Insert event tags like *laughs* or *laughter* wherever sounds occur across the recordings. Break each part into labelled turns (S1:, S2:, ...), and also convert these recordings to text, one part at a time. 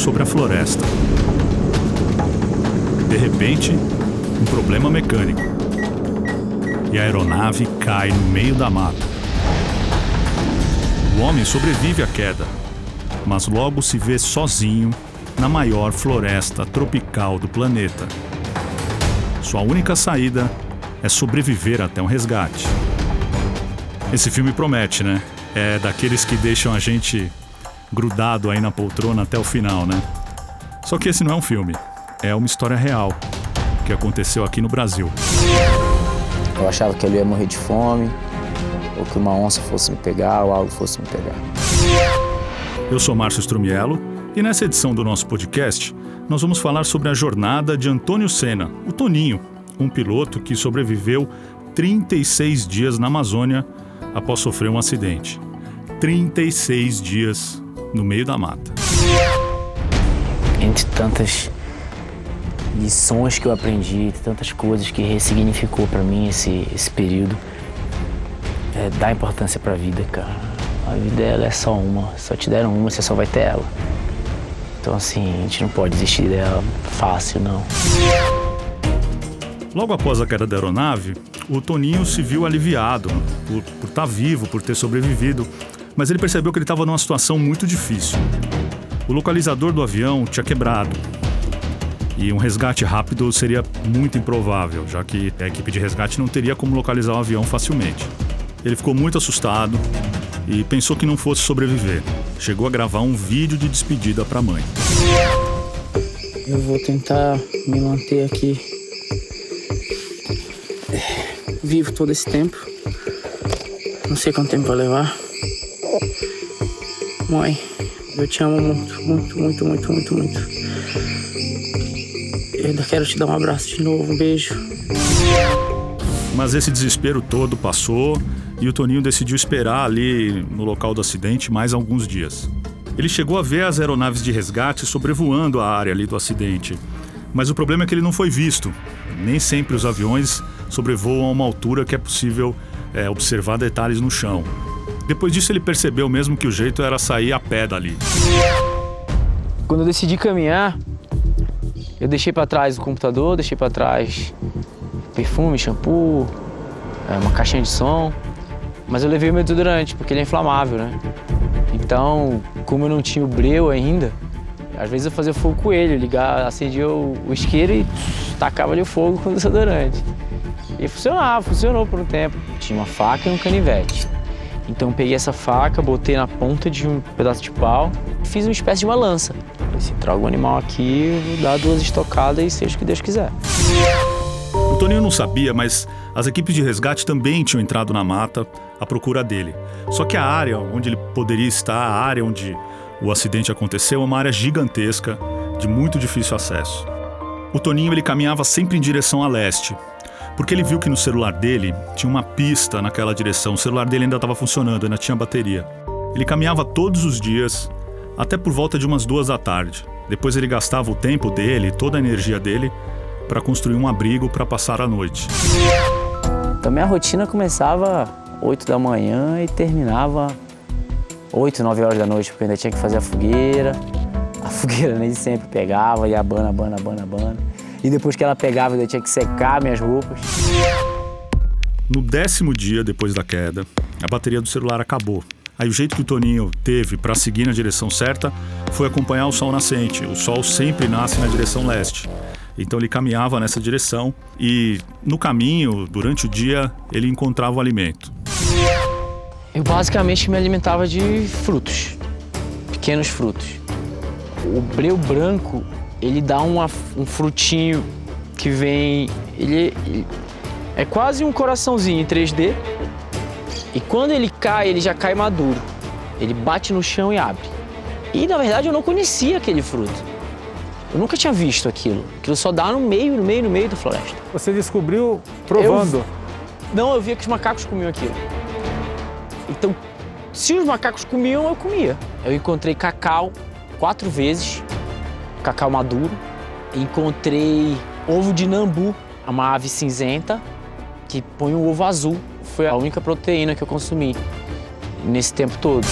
S1: sobre a floresta. De repente, um problema mecânico. E a aeronave cai no meio da mata. O homem sobrevive à queda, mas logo se vê sozinho na maior floresta tropical do planeta. Sua única saída é sobreviver até um resgate. Esse filme promete, né? É daqueles que deixam a gente grudado aí na poltrona até o final, né? Só que esse não é um filme, é uma história real que aconteceu aqui no Brasil.
S2: Eu achava que ele ia morrer de fome, ou que uma onça fosse me pegar, ou algo fosse me pegar.
S1: Eu sou Márcio Strumiello e nessa edição do nosso podcast nós vamos falar sobre a jornada de Antônio Senna, o Toninho, um piloto que sobreviveu 36 dias na Amazônia após sofrer um acidente. 36 dias no meio da mata.
S2: Entre tantas lições que eu aprendi, tantas coisas que ressignificou para mim esse, esse período, é, dá importância para a vida, cara. A vida ela é só uma, só te deram uma, você só vai ter ela. Então assim, a gente não pode desistir dela fácil, não.
S1: Logo após a queda da aeronave, o Toninho se viu aliviado por, por estar tá vivo, por ter sobrevivido, mas ele percebeu que ele estava numa situação muito difícil. O localizador do avião tinha quebrado e um resgate rápido seria muito improvável, já que a equipe de resgate não teria como localizar o avião facilmente. Ele ficou muito assustado e pensou que não fosse sobreviver. Chegou a gravar um vídeo de despedida para a mãe.
S2: Eu vou tentar me manter aqui vivo todo esse tempo. Não sei quanto tempo vai levar. Mãe, eu te amo muito, muito, muito, muito, muito, muito. Eu ainda quero te dar um abraço de novo, um beijo.
S1: Mas esse desespero todo passou e o Toninho decidiu esperar ali no local do acidente mais alguns dias. Ele chegou a ver as aeronaves de resgate sobrevoando a área ali do acidente. Mas o problema é que ele não foi visto. Nem sempre os aviões sobrevoam a uma altura que é possível é, observar detalhes no chão. Depois disso, ele percebeu mesmo que o jeito era sair a pé dali.
S2: Quando eu decidi caminhar, eu deixei para trás o computador, deixei para trás perfume, shampoo, é, uma caixinha de som, mas eu levei o meu desodorante porque ele é inflamável, né? Então, como eu não tinha o breu ainda, às vezes eu fazia fogo com ele, ligar, acendia o, o isqueiro e tacava ali o fogo *laughs* com o desodorante. E funcionava, funcionou por um tempo. Tinha uma faca e um canivete. Então peguei essa faca, botei na ponta de um pedaço de pau fiz uma espécie de uma lança. Se trago o animal aqui, vou dar duas estocadas e seja o que Deus quiser.
S1: O Toninho não sabia, mas as equipes de resgate também tinham entrado na mata à procura dele. Só que a área onde ele poderia estar, a área onde o acidente aconteceu, é uma área gigantesca, de muito difícil acesso. O Toninho ele caminhava sempre em direção a leste, porque ele viu que no celular dele tinha uma pista naquela direção. O celular dele ainda estava funcionando, ainda tinha bateria. Ele caminhava todos os dias, até por volta de umas duas da tarde. Depois ele gastava o tempo dele, toda a energia dele, para construir um abrigo para passar a noite.
S2: Então minha rotina começava 8 da manhã e terminava 8, 9 horas da noite, porque ainda tinha que fazer a fogueira. A fogueira *laughs* nem sempre pegava, e abana, abana, abana, abana. E depois que ela pegava, eu tinha que secar minhas roupas.
S1: No décimo dia depois da queda, a bateria do celular acabou. Aí o jeito que o Toninho teve para seguir na direção certa foi acompanhar o sol nascente. O sol sempre nasce na direção leste. Então ele caminhava nessa direção e no caminho, durante o dia, ele encontrava o alimento.
S2: Eu basicamente me alimentava de frutos, pequenos frutos. O breu branco ele dá uma, um frutinho que vem. Ele, ele, é quase um coraçãozinho em 3D. E quando ele cai, ele já cai maduro. Ele bate no chão e abre. E na verdade eu não conhecia aquele fruto. Eu nunca tinha visto aquilo. Aquilo só dá no meio, no meio, no meio da floresta.
S3: Você descobriu provando?
S2: Eu, não, eu via que os macacos comiam aquilo. Então, se os macacos comiam, eu comia. Eu encontrei cacau quatro vezes cacau maduro. Encontrei ovo de nambu, uma ave cinzenta que põe um ovo azul. Foi a única proteína que eu consumi nesse tempo todo.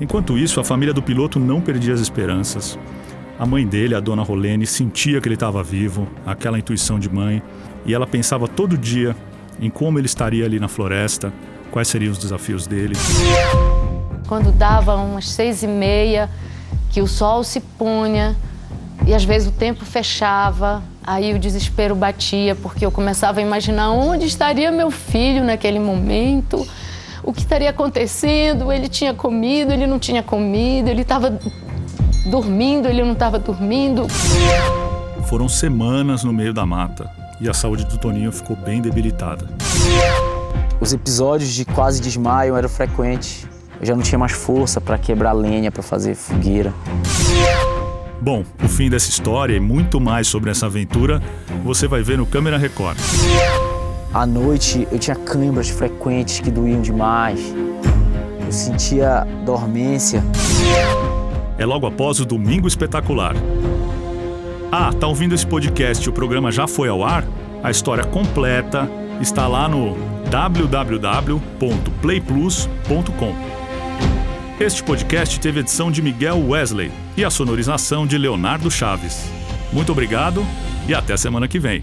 S1: Enquanto isso, a família do piloto não perdia as esperanças. A mãe dele, a dona Rolene, sentia que ele estava vivo, aquela intuição de mãe, e ela pensava todo dia em como ele estaria ali na floresta, quais seriam os desafios dele.
S4: Quando dava umas seis e meia, que o sol se punha e às vezes o tempo fechava, aí o desespero batia, porque eu começava a imaginar onde estaria meu filho naquele momento, o que estaria acontecendo, ele tinha comido, ele não tinha comido, ele estava dormindo, ele não estava dormindo.
S1: Foram semanas no meio da mata e a saúde do Toninho ficou bem debilitada.
S2: Os episódios de quase desmaio eram frequentes. Eu já não tinha mais força para quebrar lenha, para fazer fogueira.
S1: Bom, o fim dessa história e muito mais sobre essa aventura você vai ver no Câmera Record.
S2: À noite eu tinha câimbras frequentes que doíam demais. Eu sentia dormência.
S1: É logo após o Domingo Espetacular. Ah, tá ouvindo esse podcast e o programa já foi ao ar? A história completa está lá no www.playplus.com. Este podcast teve edição de Miguel Wesley e a sonorização de Leonardo Chaves. Muito obrigado e até semana que vem.